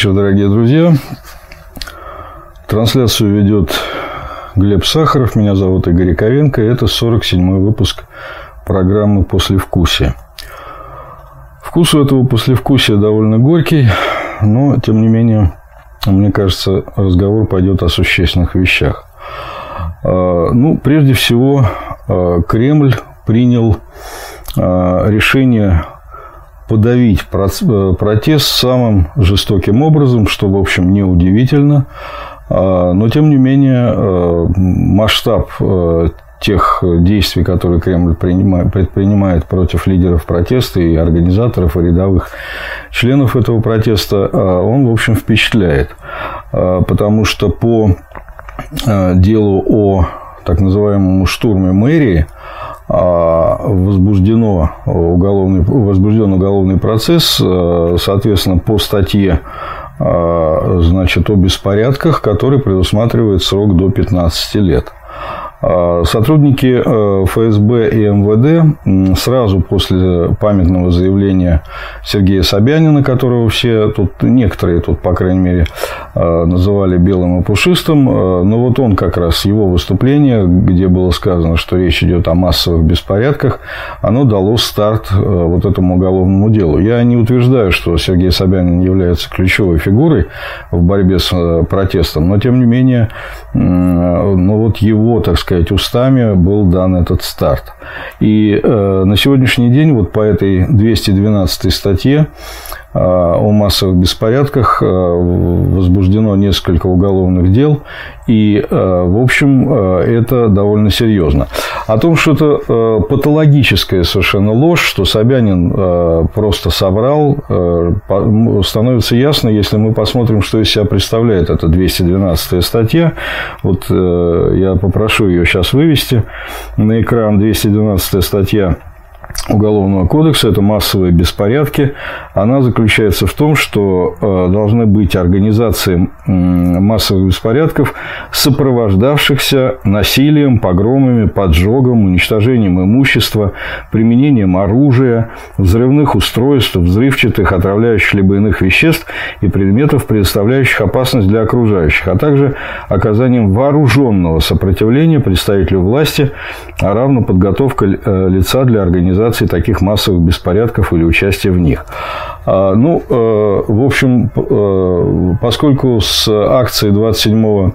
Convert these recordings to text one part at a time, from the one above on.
вечер, дорогие друзья. Трансляцию ведет Глеб Сахаров. Меня зовут Игорь Яковенко. Это 47-й выпуск программы «Послевкусие». Вкус у этого послевкусия довольно горький, но, тем не менее, мне кажется, разговор пойдет о существенных вещах. А, ну, прежде всего, а, Кремль принял а, решение подавить э, протест самым жестоким образом, что, в общем, неудивительно. Но, тем не менее, э, масштаб э, тех действий, которые Кремль предпринимает против лидеров протеста и организаторов, и рядовых членов этого протеста, он, в общем, впечатляет. Потому что по делу о так называемом штурме мэрии а, возбуждено уголовный, возбужден уголовный процесс, э, соответственно, по статье э, значит, о беспорядках, который предусматривает срок до 15 лет. А, сотрудники э, ФСБ и МВД сразу после памятного заявления Сергея Собянина, которого все тут, некоторые тут, по крайней мере, э, называли белым и пушистым, э, но вот он как раз, его выступление, где было сказано, что речь идет о массовых беспорядках, оно дало старт вот этому уголовному делу. Я не утверждаю, что Сергей Собянин является ключевой фигурой в борьбе с протестом, но, тем не менее, ну вот его, так сказать, сказать, устами был дан этот старт. И э, на сегодняшний день вот по этой 212 статье э, о массовых беспорядках э, возбуждено несколько уголовных дел, и, э, в общем, это довольно серьезно. О том, что это патологическая совершенно ложь, что Собянин просто соврал, становится ясно, если мы посмотрим, что из себя представляет эта 212 статья. Вот я попрошу ее сейчас вывести на экран 212 статья Уголовного кодекса, это массовые беспорядки, она заключается в том, что э, должны быть организации массовых беспорядков, сопровождавшихся насилием, погромами, поджогом, уничтожением имущества, применением оружия, взрывных устройств, взрывчатых, отравляющих либо иных веществ и предметов, предоставляющих опасность для окружающих, а также оказанием вооруженного сопротивления представителю власти, а равно подготовка э, лица для организации организации таких массовых беспорядков или участия в них. А, ну, э, в общем, э, поскольку с акции 27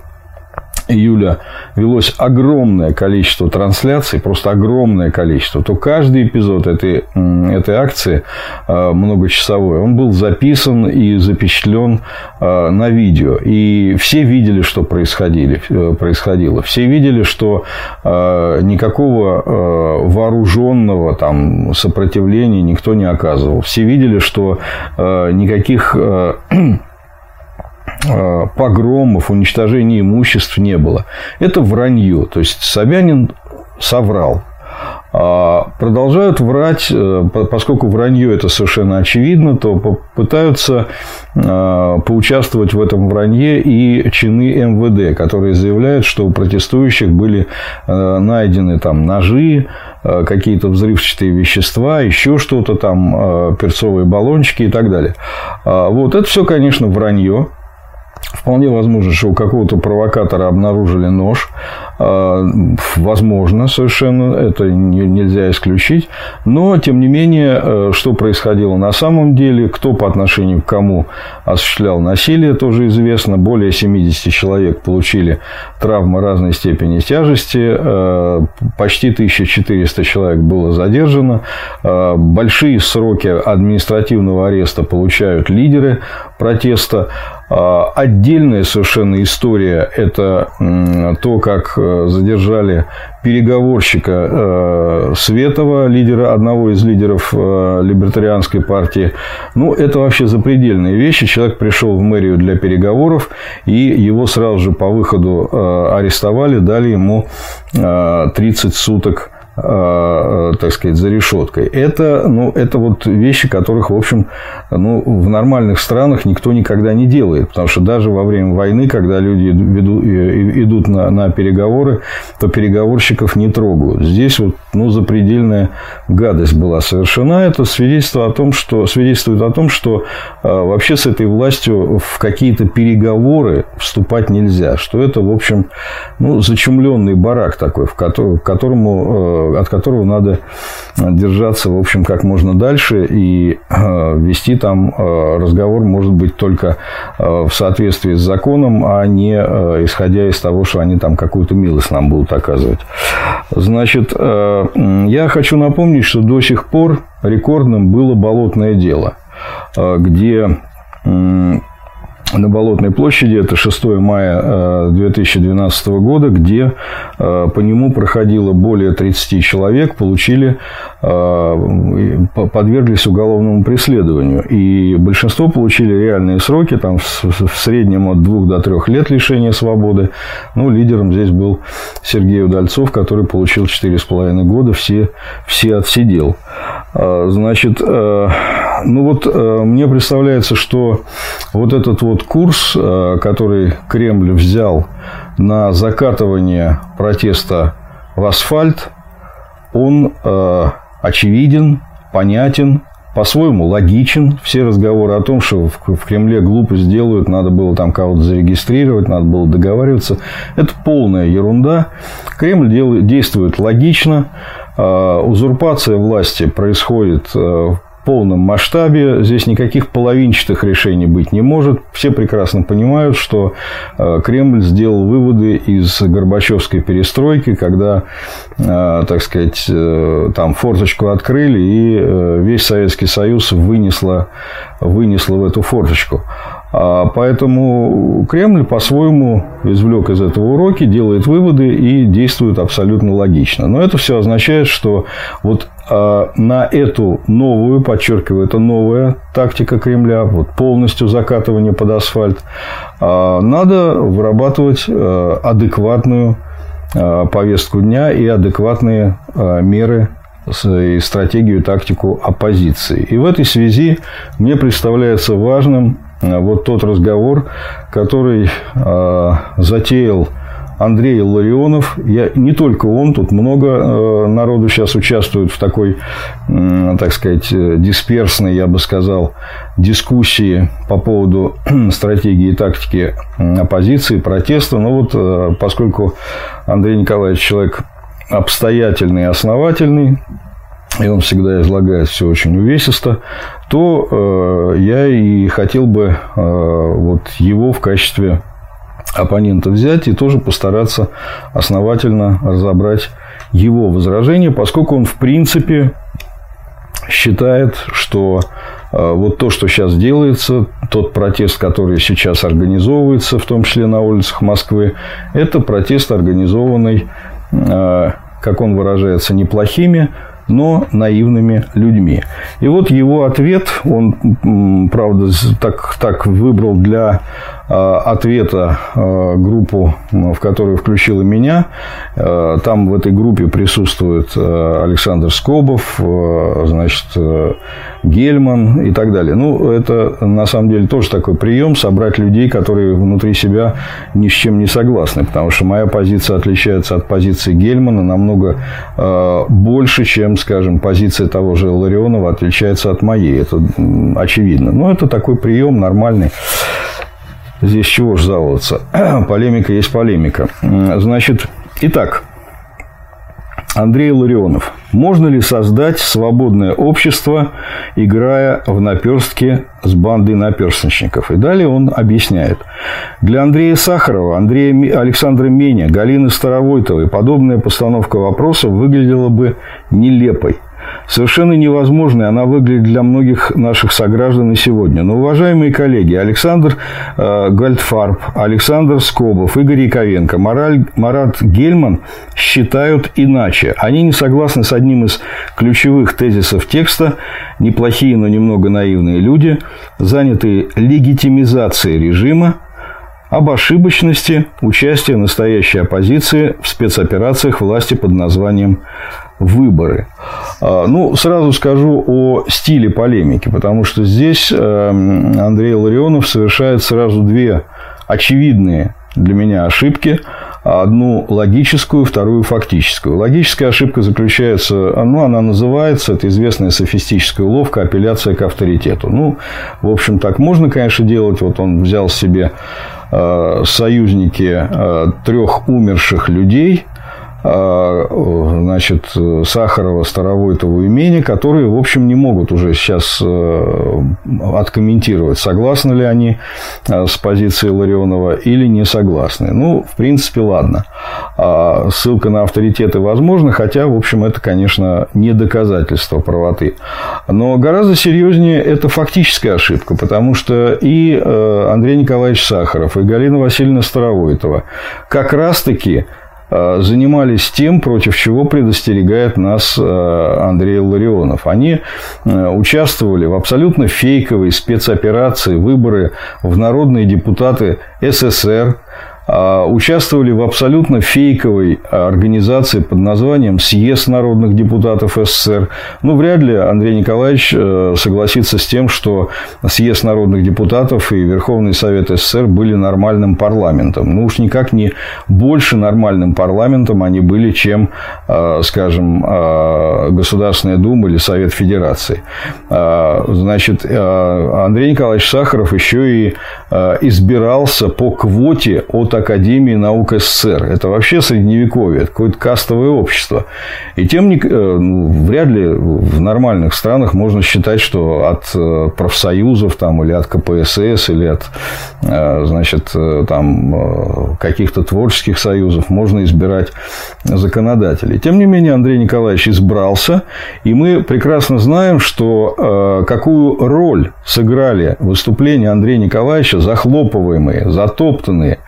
июля велось огромное количество трансляций, просто огромное количество, то каждый эпизод этой, этой акции э, многочасовой, он был записан и запечатлен э, на видео. И все видели, что происходили, э, происходило. Все видели, что никакого вооруженного там, сопротивления никто не оказывал. Все видели, что никаких погромов, уничтожения имуществ не было. Это вранье. То есть Собянин соврал. А продолжают врать, э, поскольку вранье это совершенно очевидно, то пытаются э, поучаствовать в этом вранье и чины МВД, которые заявляют, что у протестующих были найдены там ножи, какие-то взрывчатые вещества, еще что-то там, перцовые баллончики и так далее. А вот это все, конечно, вранье. Вполне возможно, что у какого-то провокатора обнаружили нож. А, возможно, совершенно, это нельзя исключить. Но, тем не менее, э, что происходило на самом деле, кто по отношению к кому осуществлял насилие, тоже известно. Более 70 человек получили травмы разной степени тяжести. Э, почти 1400 человек было задержано. Э, большие сроки административного ареста получают лидеры протеста. Отдельная совершенно история – это то, как Э, задержали переговорщика э, Светова, лидера, одного из лидеров э, либертарианской партии. Ну, это вообще запредельные вещи. Человек пришел в мэрию для переговоров, и его сразу же по выходу арестовали, дали ему 30 суток так сказать, за решеткой. Это, ну, это вот вещи, которых, в общем, ну, в нормальных странах никто никогда не делает. Потому что даже во время войны, когда люди идут на, на переговоры, то переговорщиков не трогают. Здесь вот, ну, запредельная гадость была совершена. Это свидетельство о том, что, свидетельствует о том, что э, вообще с этой властью в какие-то переговоры вступать нельзя. Что это, в общем, ну, зачумленный барак такой, в который, к которому э, от которого надо держаться, в общем, как можно дальше и э, вести там э, разговор, может быть, только в соответствии с законом, а не исходя из того, что они там какую-то милость нам будут оказывать. Значит, я хочу напомнить, что до сих пор рекордным было болотное дело, где на Болотной площади. Это 6 мая 2012 э, года, где э, по нему проходило более 30 человек, получили, э, подверглись уголовному преследованию. И большинство получили реальные сроки, там в среднем от 2 до 3 лет лишения свободы. Ну, лидером здесь был Сергей Удальцов, который получил 4,5 года, все, все отсидел. Значит, ну вот мне представляется, что вот этот вот курс, э, который Кремль взял на закатывание протеста в асфальт, он э, очевиден, понятен, по-своему логичен. Все разговоры о том, что в Кремле глупость делают, надо было там кого-то зарегистрировать, надо было договариваться. Это полная ерунда. Кремль действует логично. Э, узурпация власти происходит полном масштабе. Здесь никаких половинчатых решений быть не может. Все прекрасно понимают, что э, Кремль сделал выводы из Горбачевской перестройки, когда, э, так сказать, э, там форточку открыли, и весь Советский Союз вынесло, вынесло в эту форточку. А поэтому Кремль по-своему извлек из этого уроки, делает выводы и действует абсолютно логично. Но это все означает, что вот на эту новую, подчеркиваю, это новая тактика Кремля, вот полностью закатывание под асфальт, а, надо вырабатывать а, адекватную повестку дня и адекватные меры и стратегию, тактику оппозиции. И в этой связи мне представляется важным вот тот разговор, который затеял Андрей Ларионов. Я, не только он, тут много э, народу сейчас участвует в такой, так сказать, э, дисперсной, я бы сказал, дискуссии по поводу стратегии и тактики оппозиции, протеста. Но вот э, поскольку Андрей Николаевич человек обстоятельный и основательный, и он всегда излагает все очень увесисто, то э, я и хотел бы э, вот его в качестве оппонента взять и тоже постараться основательно разобрать его возражение, поскольку он в принципе считает, что э, вот то, что сейчас делается, тот протест, который сейчас организовывается, в том числе на улицах Москвы, это протест, организованный, э, как он выражается, неплохими, но наивными людьми. И вот его ответ, он, правда, так, так выбрал для Э, ответа э, группу, в которую включила меня. Э, там в этой группе присутствует Александр Скобов, значит, Гельман и так далее. Ну, это на самом деле тоже такой прием собрать людей, которые внутри себя ни с чем не согласны, потому что моя позиция отличается от позиции Гельмана намного больше, чем, скажем, позиция того же Ларионова отличается от моей. Это очевидно. Но это такой прием нормальный. Здесь чего ж жаловаться? Полемика есть полемика. Значит, итак, Андрей Ларионов. Можно ли создать свободное общество, играя в наперстки с бандой наперстничников? И далее он объясняет. Для Андрея Сахарова, Андрея Александра Меня, Галины Старовойтовой подобная постановка вопроса выглядела бы нелепой. Совершенно невозможной она выглядит для многих наших сограждан и сегодня. Но, уважаемые коллеги, Александр э, Гальдфарб, Александр Скобов, Игорь Яковенко, Мораль, Марат Гельман считают иначе. Они не согласны с одним из ключевых тезисов текста «Неплохие, но немного наивные люди, занятые легитимизацией режима, об ошибочности участия настоящей оппозиции в спецоперациях власти под названием выборы. А, ну, сразу скажу о стиле полемики, потому что здесь эм, Андрей Ларионов совершает сразу две очевидные для меня ошибки. Одну логическую, вторую фактическую. Логическая ошибка заключается, ну, она называется, это известная софистическая уловка, апелляция к авторитету. Ну, в общем, так можно, конечно, делать. Вот он взял себе э, союзники э, трех умерших людей, значит, Сахарова, Старовойтова имени, которые, в общем, не могут уже сейчас э, откомментировать, согласны ли они э, с позицией Ларионова или не согласны. Ну, в принципе, ладно. А ссылка на авторитеты возможна, хотя, в общем, это, конечно, не доказательство правоты. Но гораздо серьезнее это фактическая ошибка, потому что и э, Андрей Николаевич Сахаров, и Галина Васильевна Старовойтова как раз-таки занимались тем, против чего предостерегает нас э, Андрей Ларионов. Они э, участвовали в абсолютно фейковой спецоперации выборы в народные депутаты СССР, участвовали в абсолютно фейковой организации под названием «Съезд народных депутатов СССР». Ну, вряд ли Андрей Николаевич э, согласится с тем, что Съезд народных депутатов и Верховный Совет СССР были нормальным парламентом. Ну, уж никак не больше нормальным парламентом они были, чем, э, скажем, Государственная Дума или Совет Федерации. А, значит, Андрей Николаевич Сахаров еще и избирался по квоте от Академии наук СССР. Это вообще средневековье, это какое-то кастовое общество. И тем не, э, ну, вряд ли в нормальных странах можно считать, что от э, профсоюзов там, или от КПСС, или от э, значит, там, каких-то творческих союзов можно избирать законодателей. Тем не менее, Андрей Николаевич избрался, и мы прекрасно знаем, что какую роль сыграли выступления Андрея Николаевича, захлопываемые, затоптанные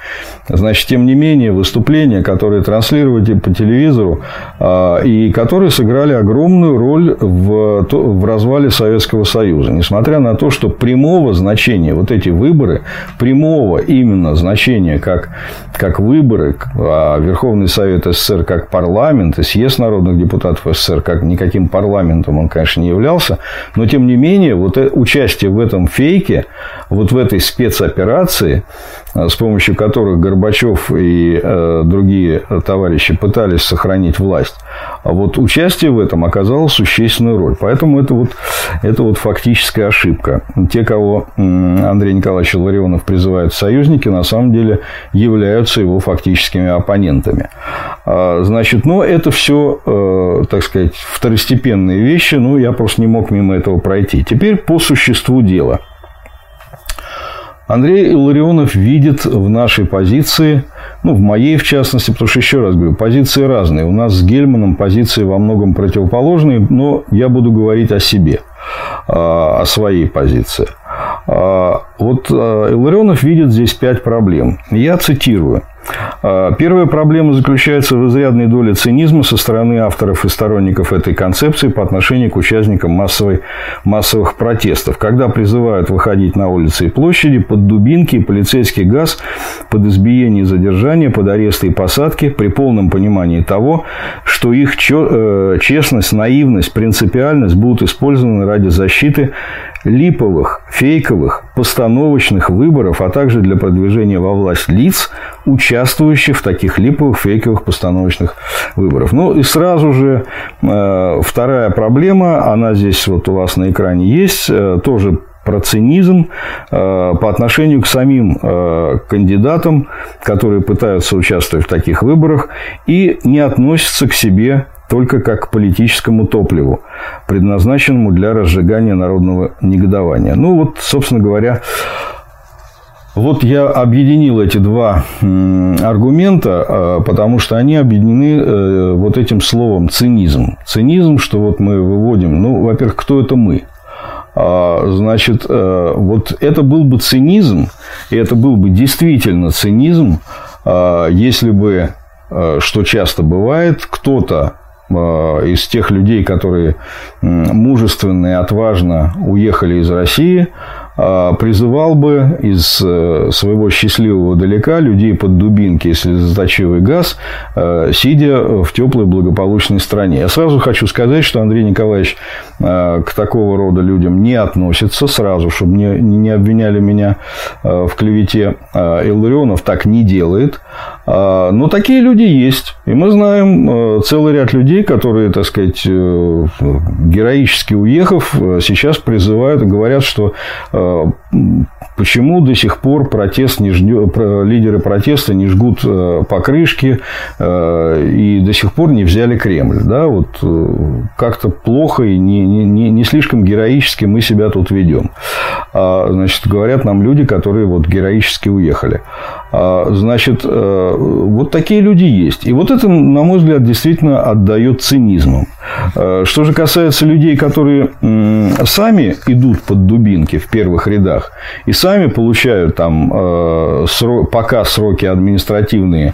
Значит, тем не менее, выступления, которые транслировали по телевизору, а, и которые сыграли огромную роль в, в развале Советского Союза. Несмотря на то, что прямого значения, вот эти выборы, прямого именно значения, как, как выборы, а Верховный Совет СССР как парламент, и съезд народных депутатов СССР как никаким парламентом он, конечно, не являлся, но, тем не менее, вот э, участие в этом фейке, вот в этой спецоперации, с помощью которых Горбачев и э, другие товарищи пытались сохранить власть. А вот участие в этом оказало существенную роль. Поэтому это вот, это вот фактическая ошибка. Те, кого Андрей Николаевич Ларионов призывает союзники, на самом деле являются его фактическими оппонентами. А, значит, но это все, э, так сказать, второстепенные вещи. Ну, я просто не мог мимо этого пройти. Теперь по существу дела. Андрей Илларионов видит в нашей позиции, ну, в моей в частности, потому что, еще раз говорю, позиции разные. У нас с Гельманом позиции во многом противоположные, но я буду говорить о себе, а, о своей позиции. А, вот а, Илларионов видит здесь пять проблем. Я цитирую. А, первая проблема заключается в изрядной доле цинизма со стороны авторов и сторонников этой концепции по отношению к участникам массовой, массовых протестов, когда призывают выходить на улицы и площади под дубинки и полицейский газ, под избиение и задержание, под аресты и посадки, при полном понимании того, что их э, честность, наивность, принципиальность будут использованы ради защиты липовых, фейковых, постановочных выборов, а также для продвижения во власть лиц, участвующих в таких липовых, фейковых, постановочных выборах. Ну и сразу же э, вторая проблема, она здесь вот у вас на экране есть, э, тоже про цинизм э, по отношению к самим э, кандидатам, которые пытаются участвовать в таких выборах и не относятся к себе только как к политическому топливу, предназначенному для разжигания народного негодования. Ну вот, собственно говоря, вот я объединил эти два аргумента, а, потому что они объединены э, вот этим словом цинизм. Цинизм, что вот мы выводим, ну, во-первых, кто это мы? А, значит, э, вот это был бы цинизм, и это был бы действительно цинизм, а, если бы, э, что часто бывает, кто-то из тех людей, которые мужественно и отважно уехали из России, призывал бы из э, своего счастливого далека людей под дубинки, если заточивый газ, э, сидя в теплой благополучной стране. Я сразу хочу сказать, что Андрей Николаевич э, к такого рода людям не относится сразу, чтобы не, не обвиняли меня в клевете. Илларионов так не делает. Но такие люди есть. И мы знаем целый ряд людей, которые, так сказать, героически уехав, сейчас призывают и говорят, что Почему до сих пор протест не ждет, лидеры протеста не жгут э, покрышки э, и до сих пор не взяли Кремль? Да, вот э, как-то плохо и не, не, не слишком героически мы себя тут ведем. А, значит, говорят нам люди, которые вот героически уехали. А, значит, вот такие люди есть. И вот это, на мой взгляд, действительно отдает цинизмом. Что же касается людей, которые сами идут под дубинки в первых рядах и сами получают там э, пока сроки административные,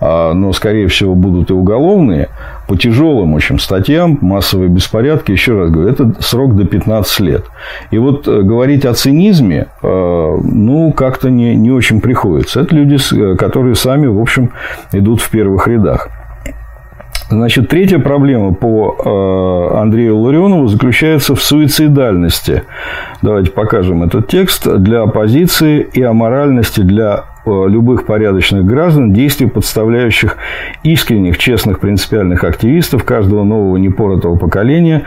а, но, скорее всего, будут и уголовные, по тяжелым очень статьям, массовые беспорядки, еще раз говорю, это срок до 15 лет. И вот э, говорить о цинизме, э, ну, как-то не, не очень приходится. Это люди, которые сами, в общем, идут в первых рядах. Значит, третья проблема по э, Андрею Ларионову заключается в суицидальности. Давайте покажем этот текст. Для оппозиции и аморальности для любых порядочных граждан, действий, подставляющих искренних, честных, принципиальных активистов каждого нового непоротого поколения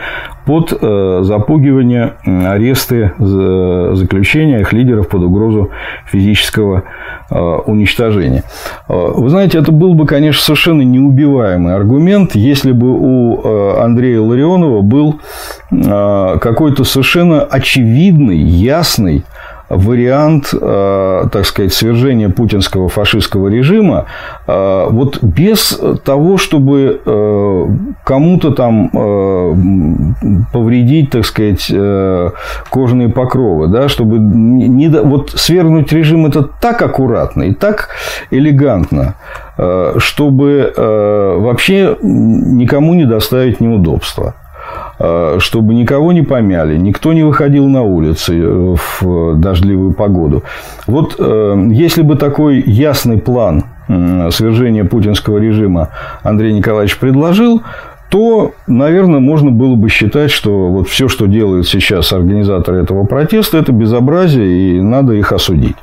под э, запугивание, аресты, заключения их лидеров под угрозу физического э, уничтожения. Вы знаете, это был бы, конечно, совершенно неубиваемый аргумент, если бы у Андрея Ларионова был какой-то совершенно очевидный, ясный, вариант, э, так сказать, свержения путинского фашистского режима э, вот без того, чтобы э, кому-то там повредить, так сказать, кожаные покровы, да, чтобы не, вот свергнуть режим это так аккуратно и так элегантно, чтобы вообще никому не доставить неудобства. Э, чтобы никого не помяли, никто не выходил на улицы э, в дождливую погоду. Вот э, если бы такой ясный план свержения путинского режима Андрей Николаевич предложил, то, наверное, можно было бы считать, что вот все, что делают сейчас организаторы этого протеста, это безобразие, и надо их осудить.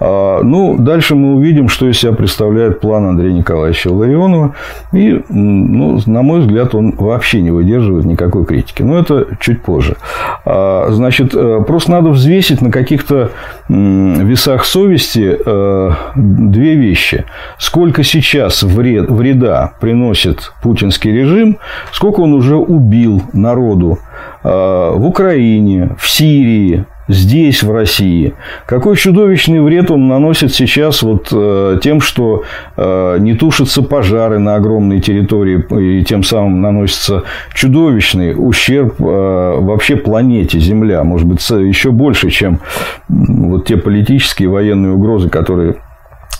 А, ну, дальше мы увидим, что из себя представляет план Андрея Николаевича Ларионова. И, ну, на мой взгляд, он вообще не выдерживает никакой критики. Но это чуть позже. А, значит, э, просто надо взвесить на каких-то весах совести э, две вещи. Сколько сейчас вред, вреда приносит путинский режим, сколько он уже убил народу э, в Украине, в Сирии, здесь, в России. Какой чудовищный вред он наносит сейчас вот э, тем, что э, не тушатся пожары на огромной территории, и тем самым наносится чудовищный ущерб вообще планете Земля. Может быть, еще больше, чем вот те политические военные угрозы, которые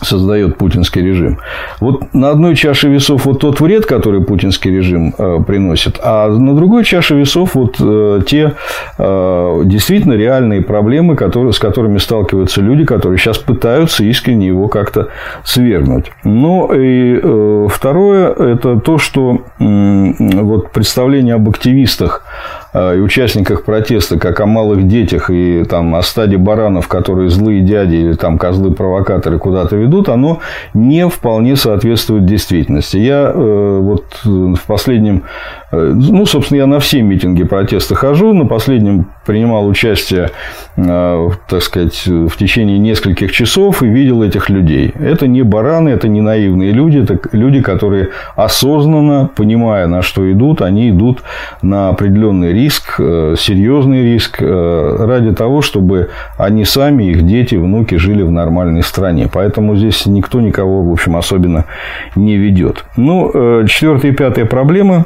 создает путинский режим. Вот на одной чаше весов вот тот вред, который путинский режим э, приносит, а на другой чаше весов вот э, те э, действительно реальные проблемы, которые, с которыми сталкиваются люди, которые сейчас пытаются искренне его как-то свергнуть. Но и э, второе – это то, что э, вот представление об активистах и участниках протеста, как о малых детях и там, о стаде баранов, которые злые дяди или там козлы-провокаторы куда-то ведут, оно не вполне соответствует действительности. Я э, вот в последнем Э, ну, собственно, я на все митинги протеста хожу. На последнем принимал участие, э, так сказать, в течение нескольких часов и видел этих людей. Это не бараны, это не наивные люди, это люди, которые осознанно, понимая, на что идут, они идут на определенный риск, э, серьезный риск, ради того, чтобы они сами, их дети, внуки жили в нормальной стране. Поэтому здесь никто никого, в общем, особенно не ведет. Ну, четвертая и пятая проблема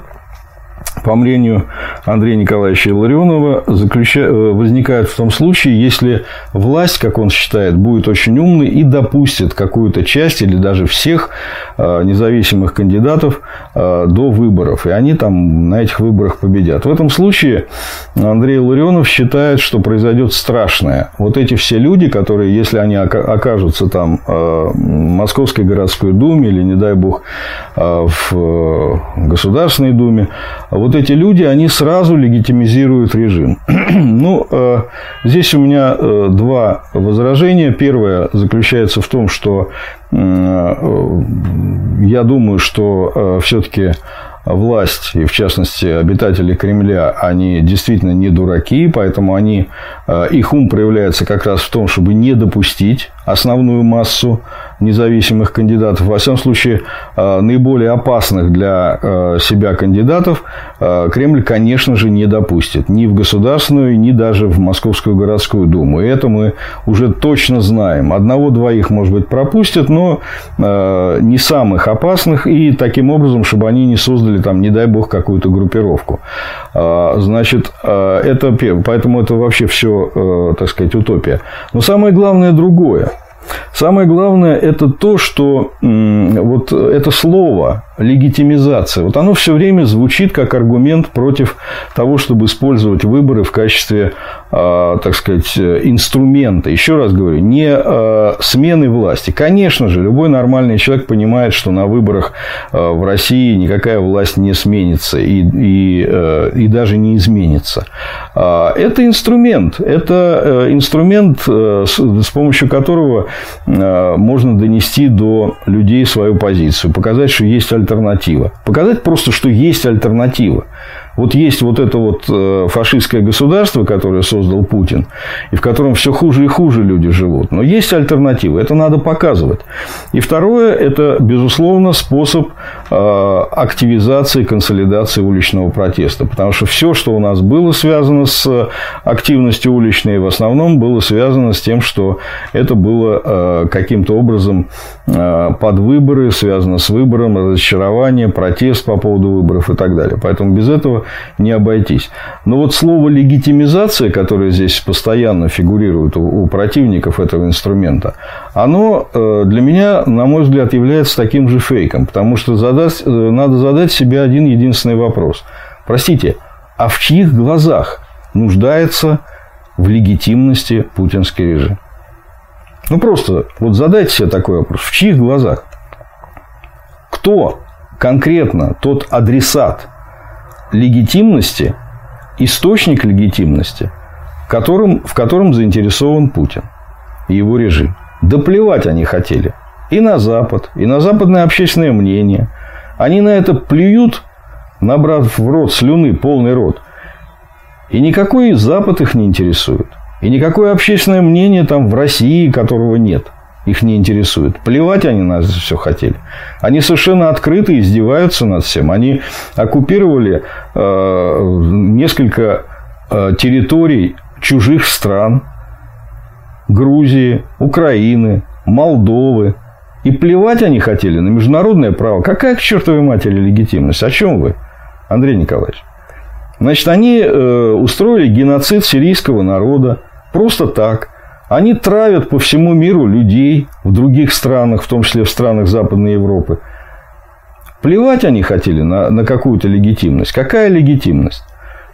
по мнению Андрея Николаевича Илларионова, заключа... Э, возникает в том случае, если власть, как он считает, будет очень умной и допустит какую-то часть или даже всех э, независимых кандидатов э, до выборов. И они там на этих выборах победят. В этом случае Андрей Илларионов считает, что произойдет страшное. Вот эти все люди, которые, если они окажутся там в Московской городской думе или, не дай бог, в Государственной думе, вот эти люди, они сразу легитимизируют режим. ну, э, здесь у меня э, два возражения. Первое заключается в том, что э, я думаю, что все-таки власть, и в частности обитатели Кремля, они действительно не дураки, поэтому они, их ум проявляется как раз в том, чтобы не допустить основную массу независимых кандидатов. Во всяком случае, э, наиболее опасных для э, себя кандидатов э, Кремль, конечно же, не допустит. Ни в Государственную, ни даже в Московскую городскую думу. И это мы уже точно знаем. Одного-двоих, может быть, пропустят, но не самых опасных. И таким образом, чтобы они не создали там, не дай бог, какую-то группировку. Значит, это, поэтому это вообще все, так сказать, утопия. Но самое главное другое. Самое главное – это то, что вот это слово легитимизация, вот оно все время звучит как аргумент против того, чтобы использовать выборы в качестве, а, так сказать, инструмента. Еще раз говорю, не а, смены власти. Конечно же, любой нормальный человек понимает, что на выборах а, в России никакая власть не сменится и, и, и даже не изменится. Это инструмент. Это инструмент, с помощью которого можно донести до людей свою позицию, показать, что есть альтернатива. Показать просто, что есть альтернатива. Вот есть вот это вот э, фашистское государство, которое создал Путин, и в котором все хуже и хуже люди живут. Но есть альтернатива. Это надо показывать. И второе, это, безусловно, способ э, активизации, консолидации уличного протеста. Потому что все, что у нас было связано с активностью уличной, в основном было связано с тем, что это было э, каким-то образом под выборы, связано с выбором, разочарование, протест по поводу выборов и так далее. Поэтому без этого не обойтись. Но вот слово легитимизация, которое здесь постоянно фигурирует у, противников этого инструмента, оно э, для меня, на мой взгляд, является таким же фейком. Потому что задать, э, надо задать себе один единственный вопрос. Простите, а в чьих глазах нуждается в легитимности путинский режим? Ну, просто вот задайте себе такой вопрос. В чьих глазах? Кто конкретно тот адресат, легитимности, источник легитимности, которым, в котором заинтересован Путин и его режим. Да плевать они хотели. И на Запад, и на западное общественное мнение. Они на это плюют, набрав в рот слюны, полный рот. И никакой Запад их не интересует. И никакое общественное мнение там в России, которого нет – их не интересует. Плевать они нас все хотели. Они совершенно открыто издеваются над всем. Они оккупировали э, несколько э, территорий чужих стран. Грузии, Украины, Молдовы. И плевать они хотели на международное право. Какая к чертовой матери легитимность? О чем вы, Андрей Николаевич? Значит, они э, устроили геноцид сирийского народа просто так. Они травят по всему миру людей в других странах, в том числе в странах Западной Европы. Плевать они хотели на, на какую-то легитимность. Какая легитимность?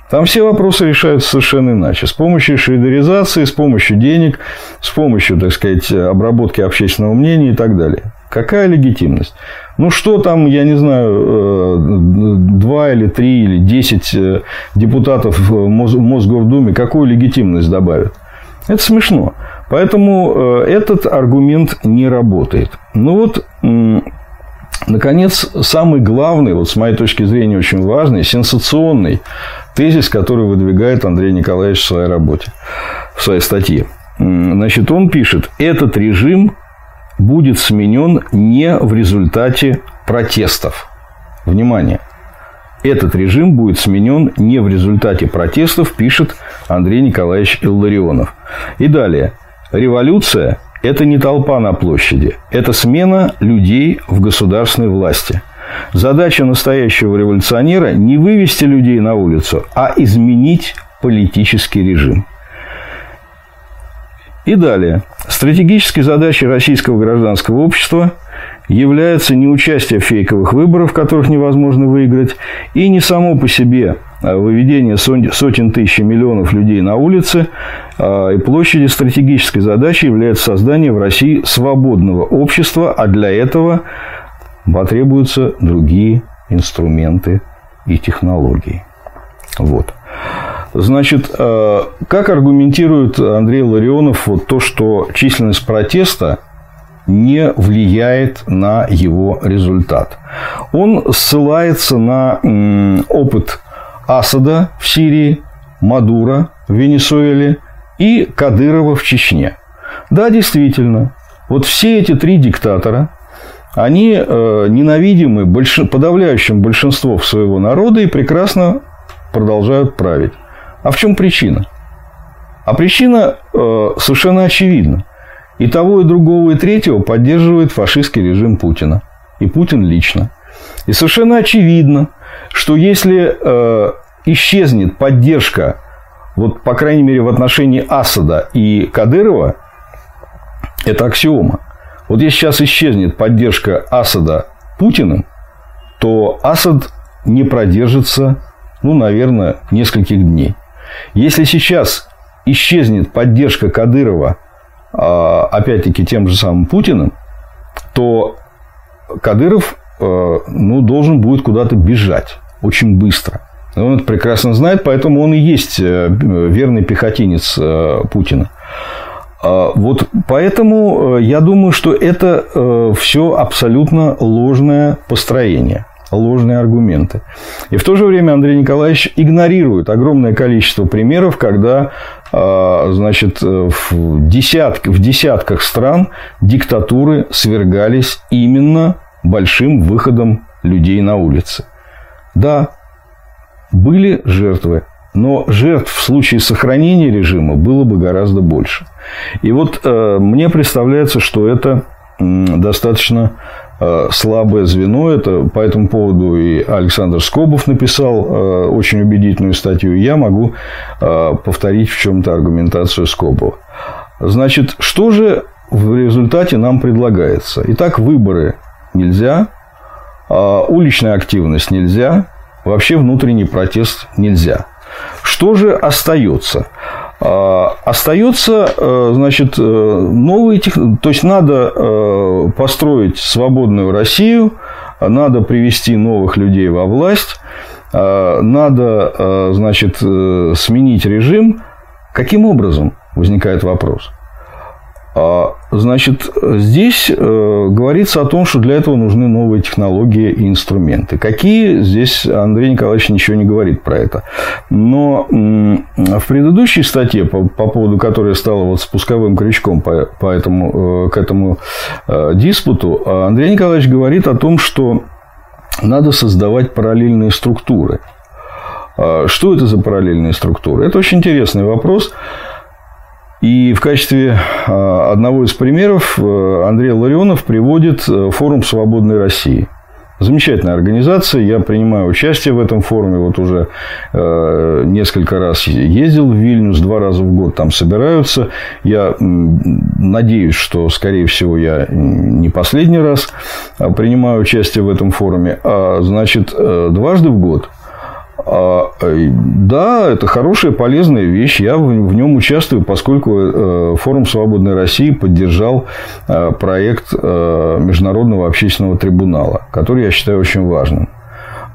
Там все вопросы решаются совершенно иначе. С помощью швейдеризации, с помощью денег, с помощью, так сказать, обработки общественного мнения и так далее. Какая легитимность? Ну, что там, я не знаю, э, два или три или десять э, депутатов в Мосгордуме, какую легитимность добавят? Это смешно. Поэтому э, этот аргумент не работает. Ну вот, наконец, самый главный, вот с моей точки зрения очень важный, сенсационный тезис, который выдвигает Андрей Николаевич в своей работе, в своей статье. Значит, он пишет, этот режим будет сменен не в результате протестов. Внимание! Этот режим будет сменен не в результате протестов, пишет Андрей Николаевич Илларионов. И далее. Революция – это не толпа на площади, это смена людей в государственной власти. Задача настоящего революционера не вывести людей на улицу, а изменить политический режим. И далее. Стратегической задачей российского гражданского общества является не участие в фейковых выборах, которых невозможно выиграть, и не само по себе а выведение сотен тысяч и миллионов людей на улицы а, и площади стратегической задачей является создание в России свободного общества, а для этого потребуются другие инструменты и технологии. Вот. Значит, э, как аргументирует Андрей Ларионов вот то, что численность протеста не влияет на его результат. Он ссылается на опыт Асада в Сирии, Мадура в Венесуэле и Кадырова в Чечне. Да, действительно, вот все эти три диктатора, они э, ненавидимы подавляющим большинством своего народа и прекрасно продолжают править. А в чем причина? А причина э, совершенно очевидна. И того, и другого, и третьего поддерживает фашистский режим Путина. И Путин лично. И совершенно очевидно, что если э, исчезнет поддержка, вот, по крайней мере, в отношении Асада и Кадырова, это аксиома. Вот если сейчас исчезнет поддержка Асада Путиным, то Асад не продержится, ну, наверное, нескольких дней. Если сейчас исчезнет поддержка Кадырова, опять-таки, тем же самым Путиным, то Кадыров э, ну, должен будет куда-то бежать очень быстро. Он это прекрасно знает, поэтому он и есть э, верный пехотинец э, Путина. А, вот поэтому я думаю, что это все абсолютно ложное построение ложные аргументы. И в то же время Андрей Николаевич игнорирует огромное количество примеров, когда а, значит, в, десятк, в десятках стран диктатуры свергались именно большим выходом людей на улицы. Да, были жертвы, но жертв в случае сохранения режима было бы гораздо больше. И вот э, мне представляется, что это достаточно Э, слабое звено. Это по этому поводу и Александр Скобов написал э, очень убедительную статью. Я могу э, повторить в чем-то аргументацию Скобова. Значит, что же в результате нам предлагается? Итак, выборы нельзя, уличная активность нельзя, вообще внутренний протест нельзя. Что же остается? А, остается, э, значит, э, новые технологии. То есть, надо э, построить свободную Россию, надо привести новых людей во власть, надо, значит, сменить режим. Каким образом? Возникает вопрос. А, значит, здесь э, говорится о том, что для этого нужны новые технологии и инструменты. Какие? Здесь Андрей Николаевич ничего не говорит про это. Но в предыдущей статье, по, по поводу которой стала вот спусковым крючком по, по этому, э, к этому э, диспуту, Андрей Николаевич говорит о том, что надо создавать параллельные структуры. А, что это за параллельные структуры? Это очень интересный вопрос. И в качестве а, одного из примеров э, Андрей Ларионов приводит э, форум «Свободной России». Замечательная организация, я принимаю участие в этом форуме, вот уже э, несколько раз ездил в Вильнюс, два раза в год там собираются. Я надеюсь, что, скорее всего, я не последний раз а, принимаю участие в этом форуме. А, значит, дважды в год да, это хорошая, полезная вещь. Я в нем участвую, поскольку э, Форум Свободной России поддержал э, проект э, Международного общественного трибунала, который я считаю очень важным.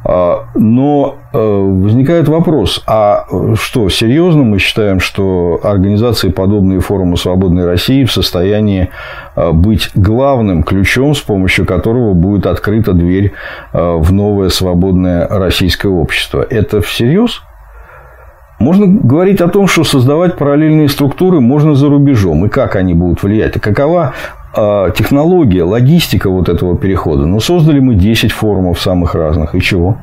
А, но э, возникает вопрос, а что, серьезно мы считаем, что организации, подобные форуму «Свободной России» в состоянии э, быть главным ключом, с помощью которого будет открыта дверь э, в новое свободное российское общество? Это всерьез? Можно говорить о том, что создавать параллельные структуры можно за рубежом, и как они будут влиять, и какова технология, логистика вот этого перехода. Ну, создали мы 10 форумов самых разных. И чего?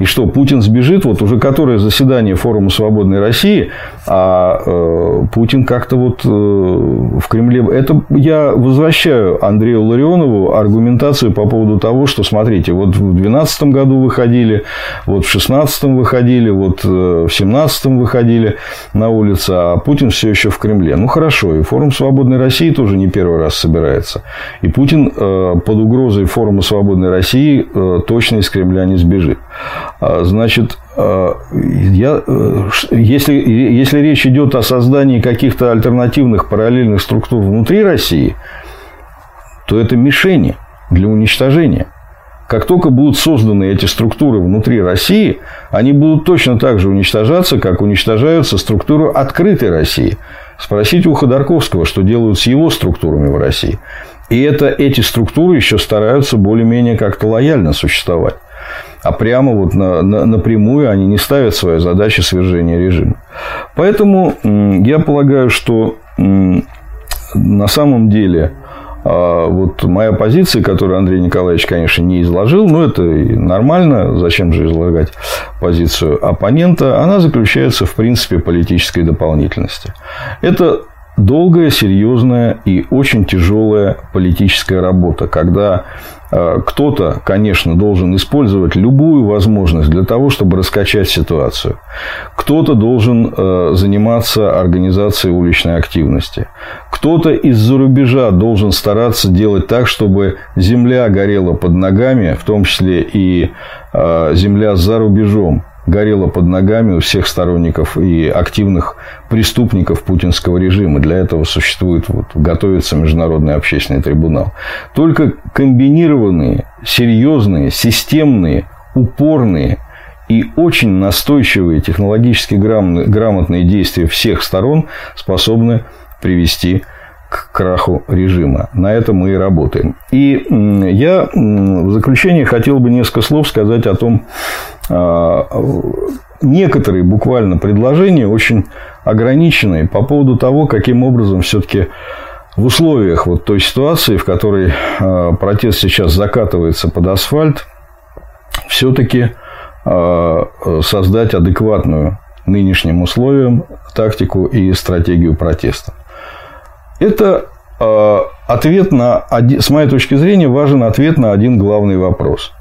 И что, Путин сбежит? Вот уже которое заседание форума «Свободной России», а э, Путин как-то вот э, в Кремле... Это я возвращаю Андрею Ларионову аргументацию по поводу того, что, смотрите, вот в 2012 году выходили, вот в 2016 выходили, вот э, в 2017 выходили на улицы, а Путин все еще в Кремле. Ну, хорошо, и форум «Свободной России» тоже не первый раз собирается. И Путин э, под угрозой форума «Свободной России» э, точно из Кремля не сбежит. А, значит, а, я, э, если, если речь идет о создании каких-то альтернативных параллельных структур внутри России, то это мишени для уничтожения. Как только будут созданы эти структуры внутри России, они будут точно так же уничтожаться, как уничтожаются структуры открытой России. Спросите у Ходорковского, что делают с его структурами в России. И это, эти структуры еще стараются более-менее как-то лояльно существовать а прямо вот на, на, напрямую они не ставят свою задачу свержения режима. Поэтому я полагаю, что на самом деле а, вот моя позиция, которую Андрей Николаевич, конечно, не изложил, но это нормально, зачем же излагать позицию оппонента, она заключается в принципе политической дополнительности. Это долгая, серьезная и очень тяжелая политическая работа, когда э, кто-то, конечно, должен использовать любую возможность для того, чтобы раскачать ситуацию. Кто-то должен э, заниматься организацией уличной активности. Кто-то из-за рубежа должен стараться делать так, чтобы земля горела под ногами, в том числе и э, земля за рубежом горело под ногами у всех сторонников и активных преступников путинского режима. Для этого существует, вот, готовится Международный общественный трибунал. Только комбинированные, серьезные, системные, упорные и очень настойчивые технологически грамотные действия всех сторон способны привести к краху режима. На этом мы и работаем. И я в заключение хотел бы несколько слов сказать о том, а, некоторые буквально предложения очень ограниченные по поводу того, каким образом все-таки в условиях вот той ситуации, в которой а, протест сейчас закатывается под асфальт, все-таки а, создать адекватную нынешним условиям тактику и стратегию протеста. Это ответ на, с моей точки зрения, важен ответ на один главный вопрос.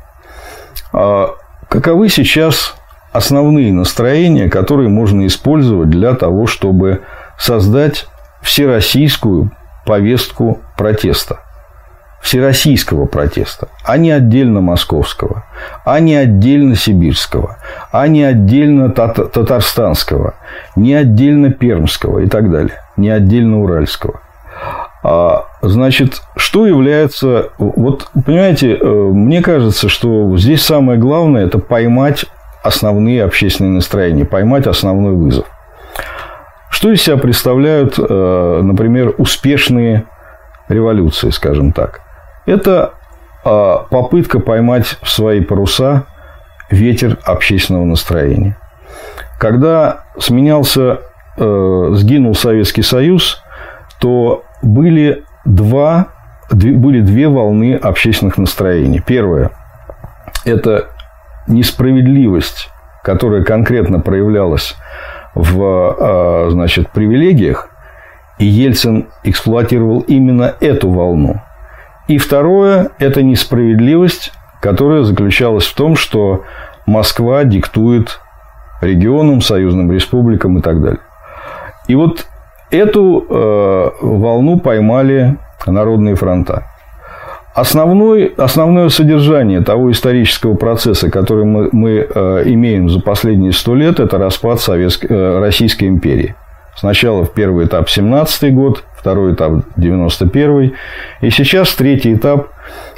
Каковы сейчас основные настроения, которые можно использовать для того, чтобы создать всероссийскую повестку протеста? Всероссийского протеста, а не отдельно московского, а не отдельно сибирского, а не отдельно татарстанского, не отдельно пермского и так далее, не отдельно уральского – а, значит, что является... Вот, понимаете, э, мне кажется, что здесь самое главное – это поймать основные общественные настроения, поймать основной вызов. Что из себя представляют, э, например, успешные революции, скажем так? Это а, попытка поймать в свои паруса ветер общественного настроения. Когда сменялся, э, сгинул Советский Союз, то были, два, были две волны общественных настроений. Первое – это несправедливость, которая конкретно проявлялась в а, значит, привилегиях, и Ельцин эксплуатировал именно эту волну. И второе – это несправедливость, которая заключалась в том, что Москва диктует регионам, союзным республикам и так далее. И вот Эту э, волну поймали народные фронта. Основной, основное содержание того исторического процесса, который мы, мы э, имеем за последние сто лет, это распад Советской, э, Российской империи. Сначала в первый этап 17 год, второй этап 91 и сейчас третий этап,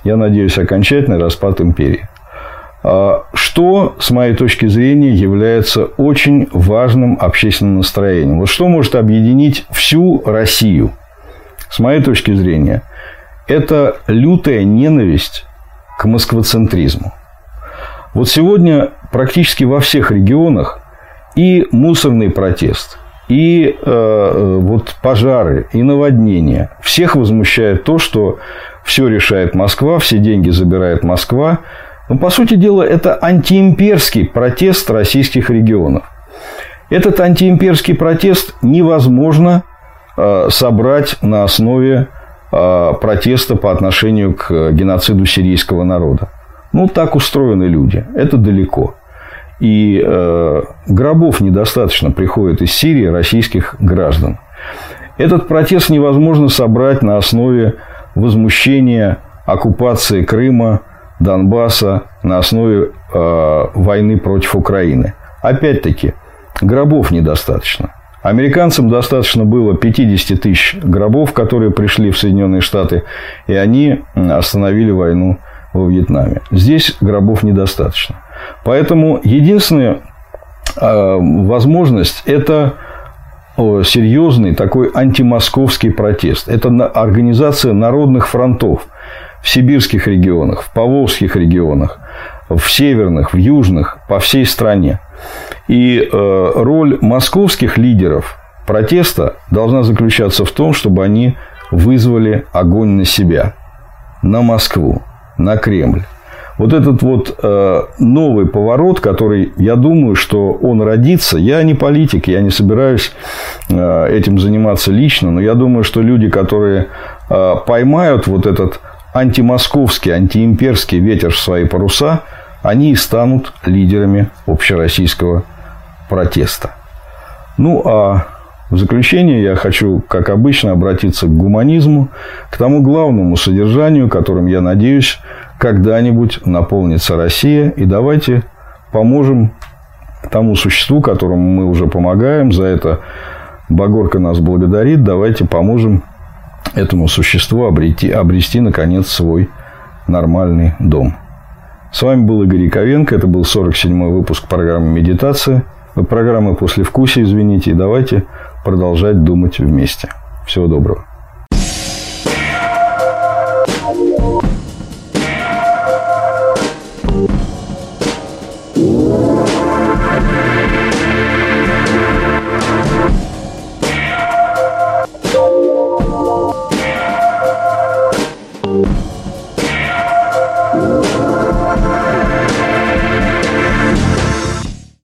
я надеюсь, окончательный распад империи. А, что, с моей точки зрения, является очень важным общественным настроением. Вот что может объединить всю Россию? С моей точки зрения, это лютая ненависть к москвоцентризму. Вот сегодня практически во всех регионах и мусорный протест, и э, вот пожары, и наводнения. Всех возмущает то, что все решает Москва, все деньги забирает Москва, Но, по сути дела, это антиимперский протест российских регионов. Этот антиимперский протест невозможно э, собрать на основе э, протеста по отношению к геноциду сирийского народа. Ну, так устроены люди. Это далеко. И э, гробов недостаточно приходит из Сирии российских граждан. Этот протест невозможно собрать на основе возмущения оккупации Крыма, Донбасса, на основе э, войны против Украины. Опять-таки, гробов недостаточно. Американцам достаточно было 50 тысяч гробов, которые пришли в Соединенные Штаты, и они остановили войну во Вьетнаме. Здесь гробов недостаточно. Поэтому единственная э, возможность – это серьезный такой антимосковский протест. Это организация народных фронтов в сибирских регионах, в поволжских регионах, в северных, в южных, по всей стране. И э, роль московских лидеров протеста должна заключаться в том, чтобы они вызвали огонь на себя, на Москву, на Кремль. Вот этот вот э, новый поворот, который, я думаю, что он родится. Я не политик, я не собираюсь э, этим заниматься лично, но я думаю, что люди, которые э, поймают вот этот антимосковский, антиимперский ветер в свои паруса, они и станут лидерами общероссийского протеста. Ну, а в заключение я хочу, как обычно, обратиться к гуманизму, к тому главному содержанию, которым, я надеюсь, когда-нибудь наполнится Россия. И давайте поможем тому существу, которому мы уже помогаем. За это Багорка нас благодарит. Давайте поможем этому существу обрети, обрести, наконец, свой нормальный дом. С вами был Игорь Яковенко. Это был 47-й выпуск программы «Медитация». Программы «После вкуса», извините. И давайте продолжать думать вместе. Всего доброго.